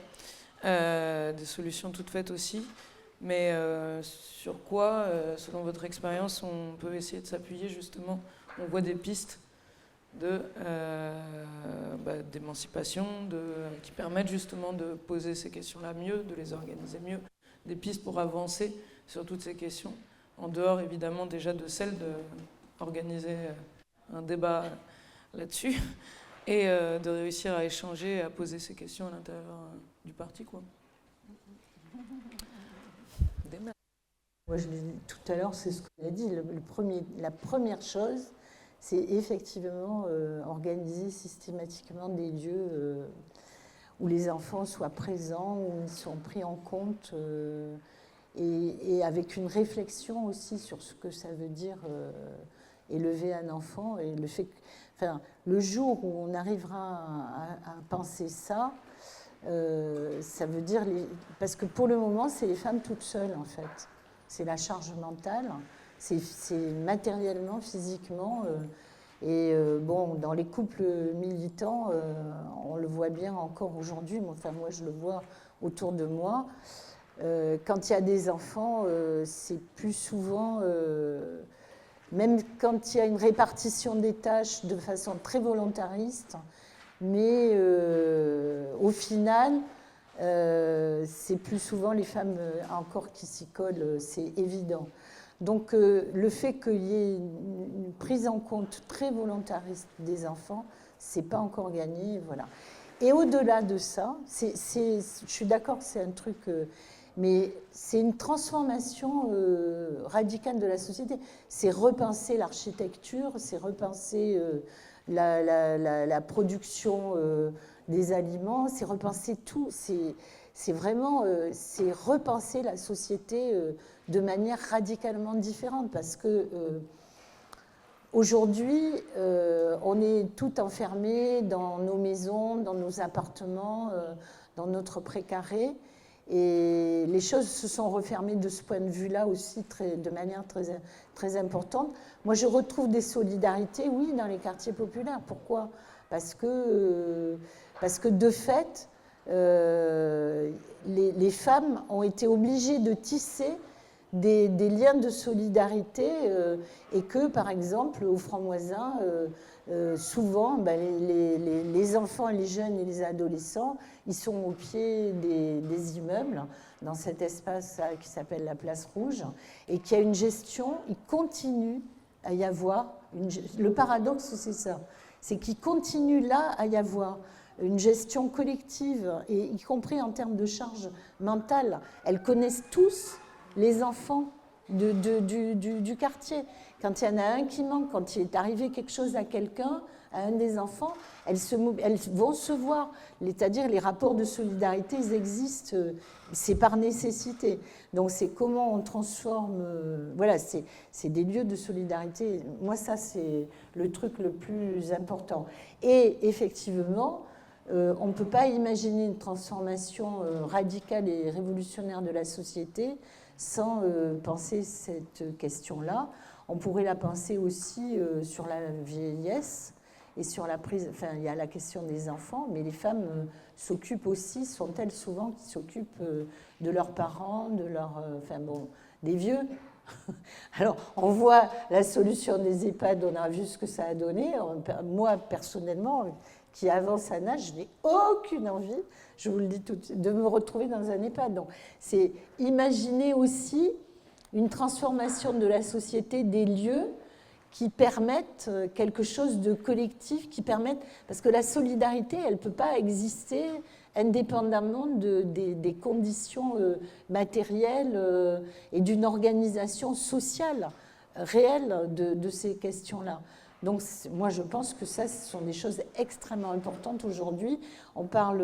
Euh, des solutions toutes faites aussi. Mais euh, sur quoi, selon votre expérience, on peut essayer de s'appuyer justement? On voit des pistes bah, d'émancipation qui permettent justement de poser ces questions-là mieux, de les organiser mieux, des pistes pour avancer sur toutes ces questions, en dehors évidemment déjà de celle d'organiser un débat là-dessus, et euh, de réussir à échanger, à poser ces questions à l'intérieur euh, du parti. Quoi. Moi, tout à l'heure, c'est ce qu'on a dit. La première chose, c'est effectivement euh, organiser systématiquement des lieux où les enfants soient présents, où ils sont pris en compte, et, avec une réflexion aussi sur ce que ça veut dire élever un enfant et le fait Enfin, le jour où on arrivera à, penser ça, euh, ça veut dire. Parce que pour le moment, c'est les femmes toutes seules, en fait. C'est la charge mentale, c'est matériellement, physiquement. Euh, et euh, bon, dans les couples militants, on le voit bien encore aujourd'hui. Enfin, moi, je le vois autour de moi. quand il y a des enfants, c'est plus souvent même quand il y a une répartition des tâches de façon très volontariste, mais euh, au final, euh, c'est plus souvent les femmes euh, encore qui s'y collent, c'est évident. Donc le fait qu'il y ait une, prise en compte très volontariste des enfants, c'est pas encore gagné, voilà. Et au-delà de ça, je suis d'accord que c'est un truc mais c'est une transformation euh, radicale de la société. C'est repenser l'architecture, c'est repenser euh, la, production euh, des aliments, c'est repenser tout. C'est vraiment c'est repenser la société de manière radicalement différente parce que Aujourd'hui, on est tout enfermé dans nos maisons, dans nos appartements, dans notre précaré. Et les choses se sont refermées de ce point de vue-là aussi de manière très, très importante. Moi, je retrouve des solidarités, oui, dans les quartiers populaires. Pourquoi? Parce que, parce que de fait, euh, les, femmes ont été obligées de tisser des, liens de solidarité et que, par exemple, au Franc-Moisin, souvent, ben, les, enfants, les jeunes et les adolescents, ils sont au pied des, immeubles, dans cet espace qui s'appelle la Place Rouge, et qui a une gestion, il continue à y avoir, le paradoxe c'est ça, c'est qu'il continue là à y avoir une gestion collective, et y compris en termes de charge mentale. Elles connaissent tous les enfants du, quartier. Quand il y en a un qui manque, quand il est arrivé quelque chose à quelqu'un, à un des enfants, elles vont se voir. C'est-à-dire les rapports de solidarité, ils existent, euh, c'est par nécessité. Donc c'est comment on transforme, euh, voilà, c'est des lieux de solidarité. Moi, ça, c'est le truc le plus important. Et effectivement, euh, on ne peut pas imaginer une transformation radicale et révolutionnaire de la société sans penser cette question-là. On pourrait la penser aussi sur la vieillesse et sur la prise, enfin, il y a la question des enfants, mais les femmes euh, s'occupent aussi, sont elles souvent qui s'occupent euh, de leurs parents, de leurs, euh, enfin bon, des vieux? Alors, on voit la solution des EHPAD, on a vu ce que ça a donné. Moi, personnellement, qui avance à âge, je n'ai aucune envie, je vous le dis tout de suite, de me retrouver dans un EHPAD. Donc, c'est imaginer aussi une transformation de la société, des lieux, qui permettent euh, quelque chose de collectif, qui permettent, parce que la solidarité, elle ne peut pas exister indépendamment de, des, conditions euh, matérielles euh, et d'une organisation sociale réelle de, de ces questions-là. Donc moi je pense que ça, ce sont des choses extrêmement importantes aujourd'hui. On parle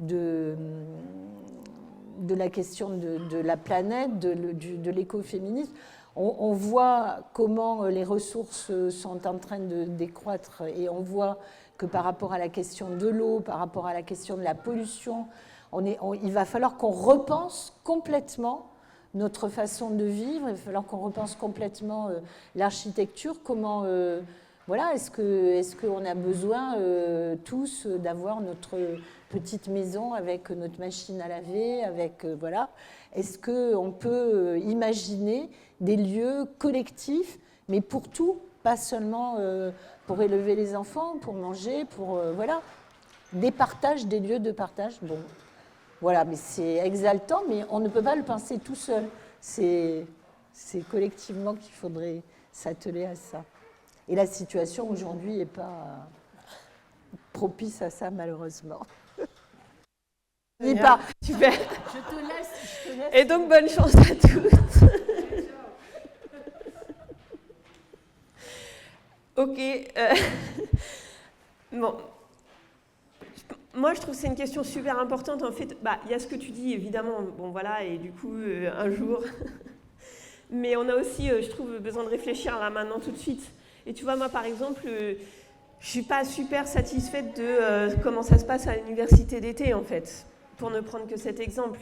de, de la question de, de la planète, de, l'écoféminisme on, voit comment euh, les ressources euh, sont en train de décroître et on voit que par rapport à la question de l'eau, par rapport à la question de la pollution, il va falloir qu'on repense complètement notre façon de vivre, il va falloir qu'on repense complètement euh, l'architecture, comment... voilà, est-ce qu'on est a besoin tous d'avoir notre petite maison avec notre machine à laver, avec voilà, est-ce qu'on peut imaginer des lieux collectifs, mais pour tout, pas seulement euh, pour élever les enfants, pour manger, pour euh, voilà, des partages, des lieux de partage. Bon, voilà, mais c'est exaltant, mais on ne peut pas le penser tout seul. C'est collectivement qu'il faudrait s'atteler à ça. Et la situation aujourd'hui n'est pas propice à ça, malheureusement. pas. Super. Je te laisse. Et donc, bonne chance à tous. Ok. Euh, bon. Moi, je trouve que c'est une question super importante. En fait, bah, il y a ce que tu dis, évidemment. Bon, voilà, et du coup, euh, un jour. Mais on a aussi, euh, je trouve, besoin de réfléchir là maintenant, tout de suite. Et tu vois, moi, par exemple, je suis pas super satisfaite de comment ça se passe à l'université d'été, en fait, pour ne prendre que cet exemple.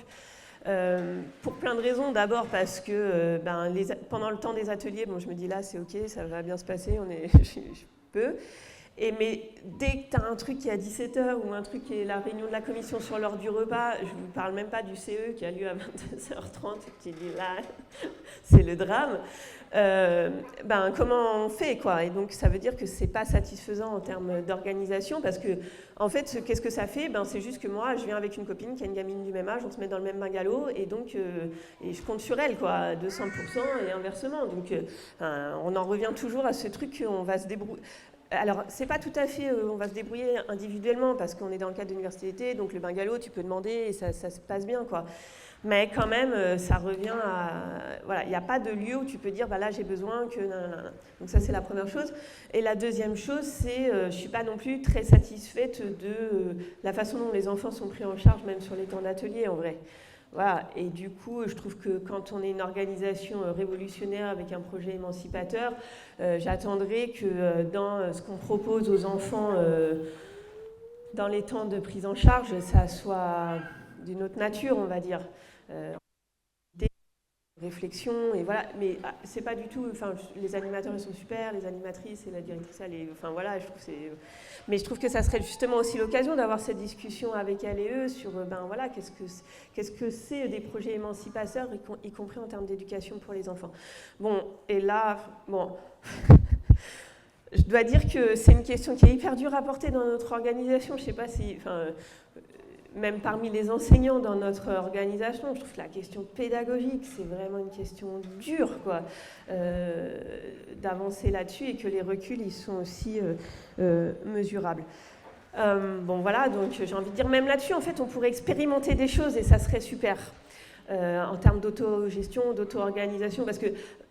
Euh, pour plein de raisons. D'abord parce que euh, ben, pendant le temps des ateliers, bon, je me dis là, c'est OK, ça va bien se passer, on est, je, peux. Et mais dès que tu as un truc qui est à 17h ou un truc qui est la réunion de la commission sur l'heure du repas, je ne vous parle même pas du CE qui a lieu à 22h30, qui dit là, c'est le drame. Euh, ben, comment on fait quoi? Et donc ça veut dire que c'est pas satisfaisant en termes d'organisation parce que en fait qu'est-ce que ça fait? Ben c'est juste que moi je viens avec une copine qui a une gamine du même âge, on se met dans le même bungalow et donc euh, et je compte sur elle quoi, 200% et inversement. Donc euh, on en revient toujours à ce truc qu'on va se débrouiller. Alors, c'est pas tout à fait, on va se débrouiller individuellement parce qu'on est dans le cadre d'université, donc le bungalow, tu peux demander et ça, ça se passe bien, quoi. Mais quand même, euh, ça revient à. Voilà, il n'y a pas de lieu où tu peux dire, bah là, j'ai besoin que. Donc, ça, c'est la première chose. Et la deuxième chose, c'est, euh, je ne suis pas non plus très satisfaite de euh, la façon dont les enfants sont pris en charge, même sur les temps d'atelier, en vrai. Voilà. Et du coup, je trouve que quand on est une organisation révolutionnaire avec un projet émancipateur, j'attendrai que dans ce qu'on propose aux enfants dans les temps de prise en charge, ça soit d'une autre nature, on va dire. Euh, réflexion et voilà. Mais ah, c'est pas du tout enfin les animateurs ils sont super les animatrices et la directrice elle est enfin voilà je trouve c'est mais je trouve que ça serait justement aussi l'occasion d'avoir cette discussion avec elle et eux sur ben voilà qu'est-ce que qu'est-ce que c'est des projets émancipateurs y compris en termes d'éducation pour les enfants. Bon et là bon je dois dire que c'est une question qui est hyper dure à porter dans notre organisation. Je sais pas si enfin même parmi les enseignants dans notre organisation, je trouve que la question pédagogique, c'est vraiment une question dure, quoi, euh, d'avancer là-dessus et que les reculs, ils sont aussi euh, euh, mesurables. bon, voilà, donc j'ai envie de dire, même là-dessus, en fait, on pourrait expérimenter des choses et ça serait super. en termes d'autogestion, d'auto-organisation, parce que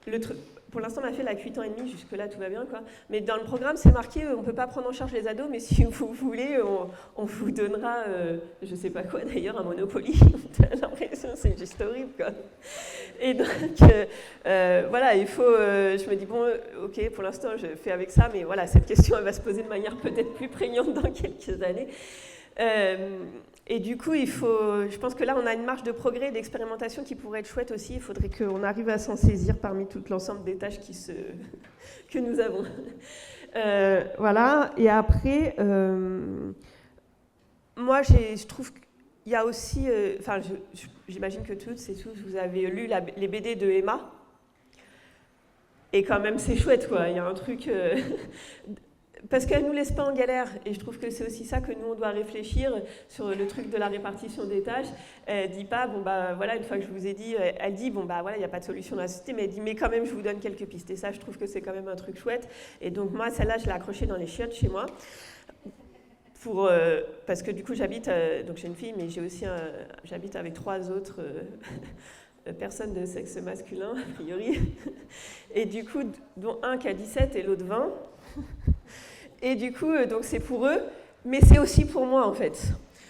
le truc, pour l'instant, on a fait la 8 ans et demi, jusque-là, tout va bien. Quoi. Mais dans le programme, c'est marqué euh, on ne peut pas prendre en charge les ados, mais si vous voulez, on, vous donnera, euh, je ne sais pas quoi d'ailleurs, un Monopoly. l'impression, c'est juste horrible. Quoi. Et donc, euh, voilà, il faut. je me dis bon, ok, pour l'instant, je fais avec ça, mais voilà, cette question, elle va se poser de manière peut-être plus prégnante dans quelques années. Et du coup, il faut, je pense que là, on a une marge de progrès, d'expérimentation qui pourrait être chouette aussi. Il faudrait qu'on arrive à s'en saisir parmi tout l'ensemble des tâches que nous avons. Euh, voilà. Et après, euh, moi, je trouve qu'il y a aussi, euh, enfin, j'imagine que toutes et tous, vous avez lu les BD de Emma. Et quand même, c'est chouette, quoi. Il y a un truc parce qu'elle ne nous laisse pas en galère. Et je trouve que c'est aussi ça que nous, on doit réfléchir sur le truc de la répartition des tâches. Elle dit pas, bon, bah voilà, une fois que je vous ai dit, elle dit, bon, bah voilà, il n'y a pas de solution dans la société, mais elle dit, mais quand même, je vous donne quelques pistes. Et ça, je trouve que c'est quand même un truc chouette. Et donc, moi, celle-là, je l'ai accrochée dans les chiottes chez moi. Pour, euh, parce que du coup, j'habite, euh, donc j'ai une fille, mais j'ai aussi j'habite avec trois autres. Euh, personnes de sexe masculin, a priori. Et du coup, dont un qui a 17 et l'autre 20. Et du coup, euh, donc c'est pour eux, mais c'est aussi pour moi en fait.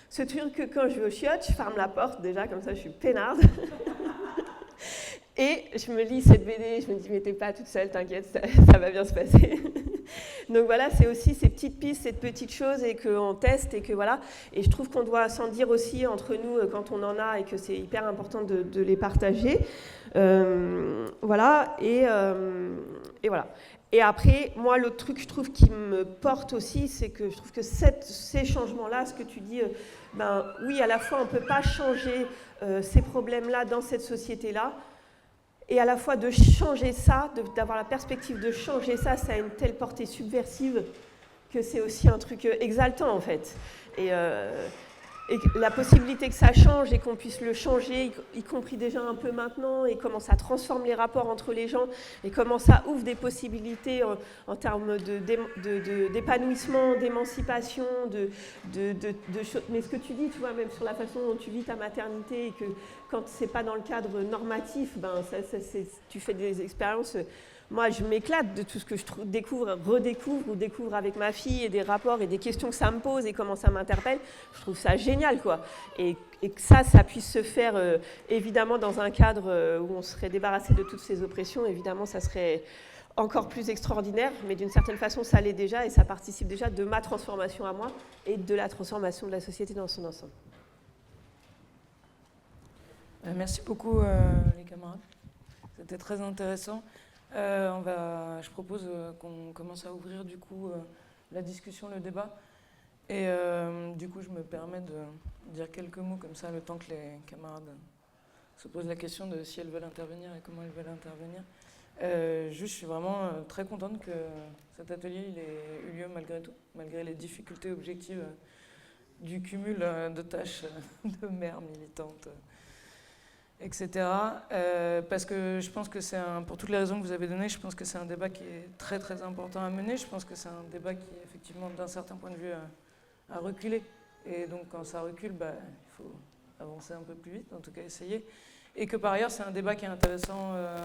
Ce truc que quand je vais au chiottes, je ferme la porte déjà, comme ça je suis peinarde. Et je me lis cette BD, je me dis, mais t'es pas toute seule, t'inquiète, ça, va bien se passer. Donc voilà, c'est aussi ces petites pistes, ces petites choses et qu'on teste et que voilà. Et je trouve qu'on doit s'en dire aussi entre nous euh, quand on en a et que c'est hyper important de, les partager. Euh, voilà, et, et voilà. Et après, moi, l'autre truc, je trouve, qui me porte aussi, c'est que je trouve que ces changements-là, ce que tu dis, euh, ben oui, à la fois, on ne peut pas changer euh, ces problèmes-là dans cette société-là, et à la fois de changer ça, d'avoir la perspective de changer ça, ça a une telle portée subversive que c'est aussi un truc euh, exaltant, en fait. Et, et la possibilité que ça change et qu'on puisse le changer, y, compris déjà un peu maintenant, et comment ça transforme les rapports entre les gens, et comment ça ouvre des possibilités en, termes d'épanouissement, d'émancipation, de, de, de, Mais ce que tu dis, tu vois, même sur la façon dont tu vis ta maternité, et que quand c'est pas dans le cadre normatif, ben, ça, tu fais des expériences moi, je m'éclate de tout ce que je découvre, redécouvre ou découvre avec ma fille et des rapports et des questions que ça me pose et comment ça m'interpelle. Je trouve ça génial, quoi. Et, que ça, ça puisse se faire euh, évidemment dans un cadre euh, où on serait débarrassé de toutes ces oppressions, évidemment, ça serait encore plus extraordinaire, mais d'une certaine façon, ça l'est déjà et ça participe déjà de ma transformation à moi et de la transformation de la société dans son ensemble. Euh, merci beaucoup, les camarades. C'était très intéressant. Euh, je propose euh, qu'on commence à ouvrir du coup euh, la discussion, le débat. Et du coup, je me permets de dire quelques mots comme ça, le temps que les camarades se posent la question de si elles veulent intervenir et comment elles veulent intervenir. juste, je suis vraiment très contente que cet atelier il ait eu lieu malgré tout, malgré les difficultés objectives du cumul de tâches de mère militante etc. Euh, parce que je pense que c'est un, pour toutes les raisons que vous avez données, je pense que c'est un débat qui est très très important à mener. Je pense que c'est un débat qui effectivement d'un certain point de vue à, reculer. Et donc quand ça recule, bah, il faut avancer un peu plus vite, en tout cas essayer. Et que par ailleurs c'est un débat qui est intéressant euh,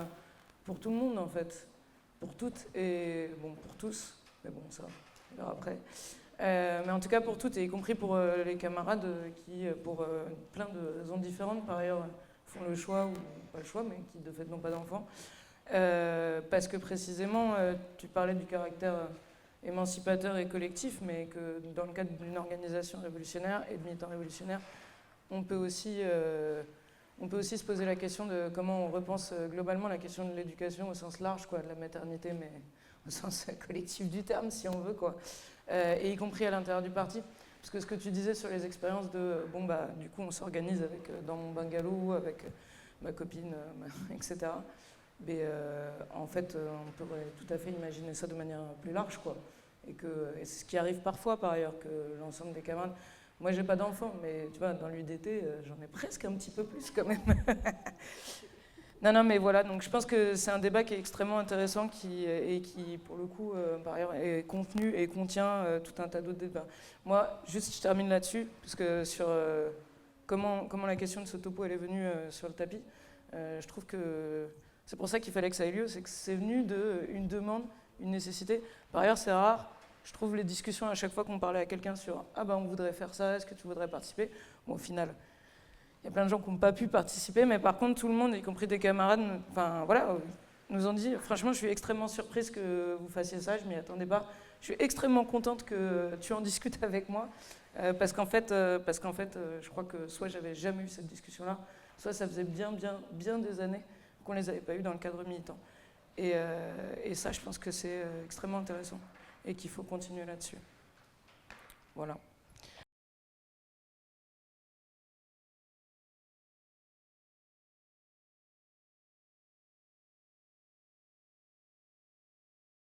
pour tout le monde en fait, pour toutes et bon pour tous, mais bon ça on verra après. Euh, mais en tout cas pour toutes, et y compris pour les camarades qui, pour plein de raisons différentes par ailleurs, le choix, ou pas le choix, mais qui de fait n'ont pas d'enfants. Euh, parce que précisément, euh, tu parlais du caractère euh, émancipateur et collectif, mais que dans le cadre d'une organisation révolutionnaire et de militants révolutionnaires, on peut aussi on peut aussi se poser la question de comment on repense globalement la question de l'éducation au sens large, quoi, de la maternité, mais au sens collectif du terme, si on veut, quoi, et y compris à l'intérieur du parti. Parce que ce que tu disais sur les expériences de, bon, bah, du coup, on s'organise avec, euh, dans mon bungalow, avec euh, ma copine, euh, etc. Mais en fait, on pourrait tout à fait imaginer ça de manière plus large, quoi. Et, que, c'est ce qui arrive parfois, par ailleurs, que l'ensemble des camarades. Moi, j'ai pas d'enfants, mais tu vois, dans l'UDT, j'en ai presque un petit peu plus quand même. non, non, mais voilà. Donc, je pense que c'est un débat qui est extrêmement intéressant, qui et qui, pour le coup, euh, par ailleurs, est contenu et contient euh, tout un tas d'autres débats. Moi, juste, je termine là-dessus, parce que sur euh, comment comment la question de ce topo elle est venue euh, sur le tapis, euh, je trouve que c'est pour ça qu'il fallait que ça ait lieu, c'est que c'est venu d'une demande, une nécessité. Par ailleurs, c'est rare. Je trouve les discussions à chaque fois qu'on parlait à quelqu'un sur Ah ben on voudrait faire ça, est-ce que tu voudrais participer? Bon, au final, y a plein de gens qui n'ont pas pu participer, mais par contre, tout le monde, y compris des camarades, enfin voilà, euh, nous ont dit Franchement, je suis extrêmement surprise que vous fassiez ça, je m'y attendais pas. Je suis extrêmement contente que tu en discutes avec moi, euh, parce qu'en fait, euh, parce qu'en fait je crois que soit j'avais jamais eu cette discussion-là, soit ça faisait bien, bien, bien des années qu'on les avait pas eues dans le cadre militant. Et, ça, je pense que c'est extrêmement intéressant et qu'il faut continuer là-dessus. Voilà.